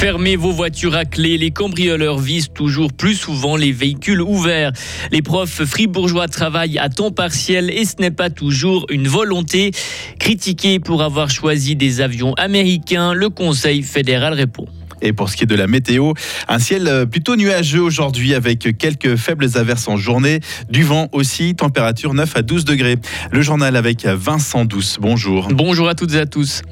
Fermez vos voitures à clé. Les cambrioleurs visent toujours plus souvent les véhicules ouverts. Les profs fribourgeois travaillent à temps partiel et ce n'est pas toujours une volonté. Critiqué pour avoir choisi des avions américains, le Conseil fédéral répond. Et pour ce qui est de la météo, un ciel euh, plutôt nuageux aujourd'hui avec quelques faibles averses en journée, du vent aussi, température 9 à 12 degrés. Le journal avec Vincent Douce. Bonjour. Bonjour à toutes et à tous.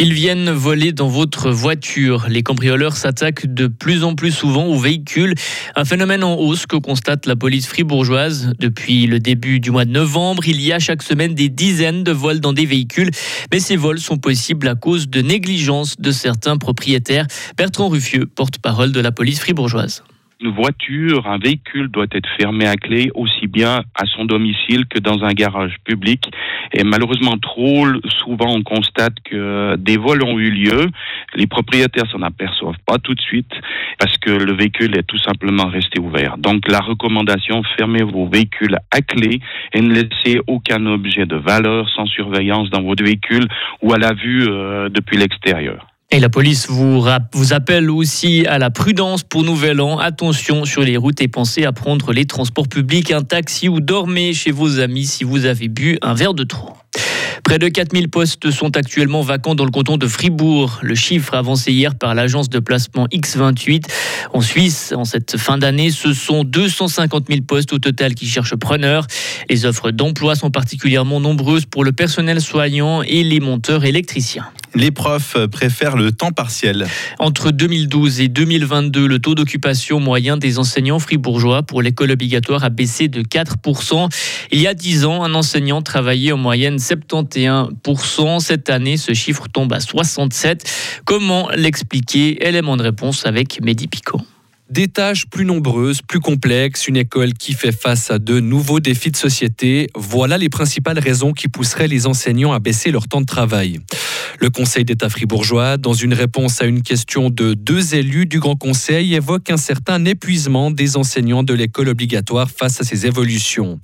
Ils viennent voler dans votre voiture. Les cambrioleurs s'attaquent de plus en plus souvent aux véhicules. Un phénomène en hausse que constate la police fribourgeoise. Depuis le début du mois de novembre, il y a chaque semaine des dizaines de vols dans des véhicules. Mais ces vols sont possibles à cause de négligence de certains propriétaires. Bertrand Ruffieux, porte-parole de la police fribourgeoise une voiture, un véhicule doit être fermé à clé aussi bien à son domicile que dans un garage public. Et malheureusement, trop souvent, on constate que des vols ont eu lieu. Les propriétaires s'en aperçoivent pas tout de suite parce que le véhicule est tout simplement resté ouvert. Donc, la recommandation, fermez vos véhicules à clé et ne laissez aucun objet de valeur sans surveillance dans votre véhicule ou à la vue euh, depuis l'extérieur. Et la police vous, vous appelle aussi à la prudence pour Nouvel An. Attention sur les routes et pensez à prendre les transports publics, un taxi ou dormez chez vos amis si vous avez bu un verre de trop. Près de 4000 postes sont actuellement vacants dans le canton de Fribourg. Le chiffre avancé hier par l'agence de placement X28. En Suisse, en cette fin d'année, ce sont 250 000 postes au total qui cherchent preneurs. Les offres d'emploi sont particulièrement nombreuses pour le personnel soignant et les monteurs électriciens. Les profs préfèrent le temps partiel. Entre 2012 et 2022, le taux d'occupation moyen des enseignants fribourgeois pour l'école obligatoire a baissé de 4%. Il y a 10 ans, un enseignant travaillait en moyenne 71%. Cette année, ce chiffre tombe à 67%. Comment l'expliquer? Élément de réponse avec Mehdi Picot. Des tâches plus nombreuses, plus complexes, une école qui fait face à de nouveaux défis de société, voilà les principales raisons qui pousseraient les enseignants à baisser leur temps de travail. Le Conseil d'État fribourgeois, dans une réponse à une question de deux élus du Grand Conseil, évoque un certain épuisement des enseignants de l'école obligatoire face à ces évolutions.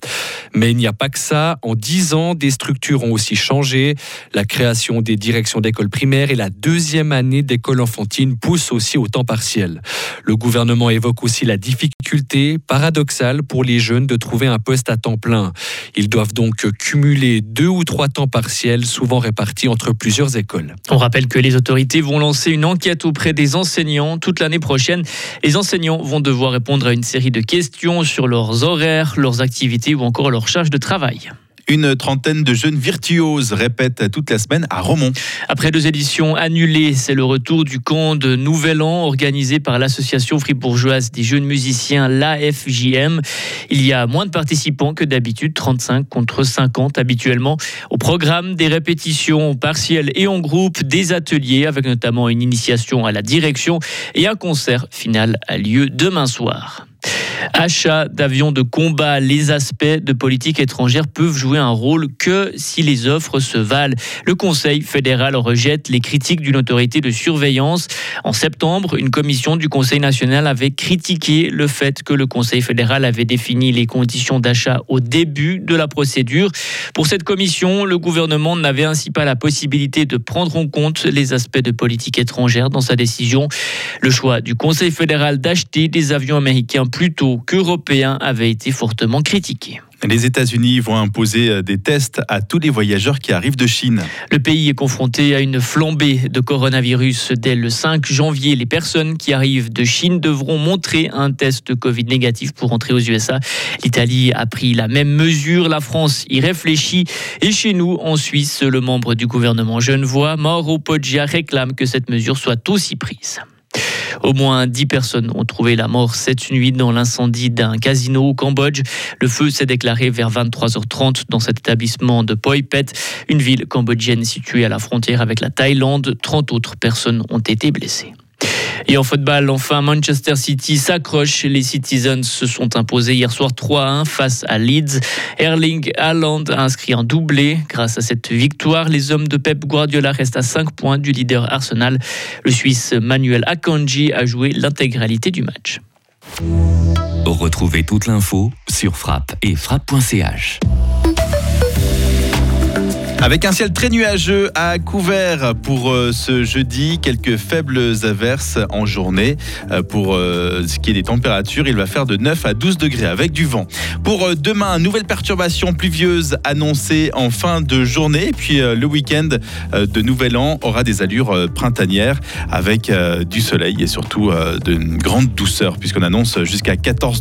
Mais il n'y a pas que ça. En dix ans, des structures ont aussi changé. La création des directions d'école primaire et la deuxième année d'école enfantine poussent aussi au temps partiel. Le gouvernement évoque aussi la difficulté paradoxale pour les jeunes de trouver un poste à temps plein. Ils doivent donc cumuler deux ou trois temps partiels, souvent répartis entre plusieurs écoles. On rappelle que les autorités vont lancer une enquête auprès des enseignants toute l'année prochaine. Les enseignants vont devoir répondre à une série de questions sur leurs horaires, leurs activités ou encore leur charge de travail. Une trentaine de jeunes virtuoses répètent toute la semaine à Romont. Après deux éditions annulées, c'est le retour du camp de Nouvel An organisé par l'association fribourgeoise des jeunes musiciens, l'AFJM. Il y a moins de participants que d'habitude, 35 contre 50 habituellement. Au programme, des répétitions partielles et en groupe, des ateliers avec notamment une initiation à la direction et un concert final a lieu demain soir. Achat d'avions de combat, les aspects de politique étrangère peuvent jouer un rôle que si les offres se valent. Le Conseil fédéral rejette les critiques d'une autorité de surveillance. En septembre, une commission du Conseil national avait critiqué le fait que le Conseil fédéral avait défini les conditions d'achat au début de la procédure. Pour cette commission, le gouvernement n'avait ainsi pas la possibilité de prendre en compte les aspects de politique étrangère dans sa décision. Le choix du Conseil fédéral d'acheter des avions américains plutôt qu'européen avait été fortement critiqué. Les États-Unis vont imposer euh, des tests à tous les voyageurs qui arrivent de Chine. Le pays est confronté à une flambée de coronavirus. Dès le 5 janvier, les personnes qui arrivent de Chine devront montrer un test Covid négatif pour entrer aux USA. L'Italie a pris la même mesure, la France y réfléchit. Et chez nous, en Suisse, le membre du gouvernement genevois, Mauro Poggia, réclame que cette mesure soit aussi prise. Au moins 10 personnes ont trouvé la mort cette nuit dans l'incendie d'un casino au Cambodge. Le feu s'est déclaré vers 23h30 dans cet établissement de Pet, une ville cambodgienne située à la frontière avec la Thaïlande. 30 autres personnes ont été blessées. Et en football, enfin, Manchester City s'accroche. Les Citizens se sont imposés hier soir 3-1 face à Leeds. Erling Haaland a inscrit un doublé. Grâce à cette victoire, les hommes de Pep Guardiola restent à 5 points du leader Arsenal. Le Suisse Manuel Akanji a joué l'intégralité du match. Retrouvez toute l'info sur frappe et frappe.ch. Avec un ciel très nuageux à couvert pour euh, ce jeudi, quelques faibles averses en journée. Euh, Pour euh, ce qui est des températures, il va faire de 9 à 12 degrés avec du vent. Pour demain, nouvelle perturbation pluvieuse annoncée en fin de journée. Et puis le week-end de Nouvel An aura des allures printanières avec du soleil et surtout d'une grande douceur puisqu'on annonce jusqu'à 14